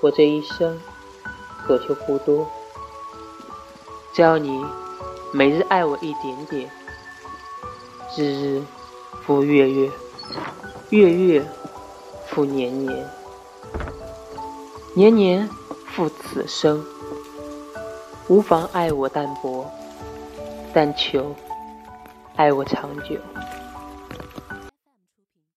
我这一生所求不多，只要你每日爱我一点点，日日复月月，月月复年年，年年复此生。无妨爱我淡薄，但求爱我长久。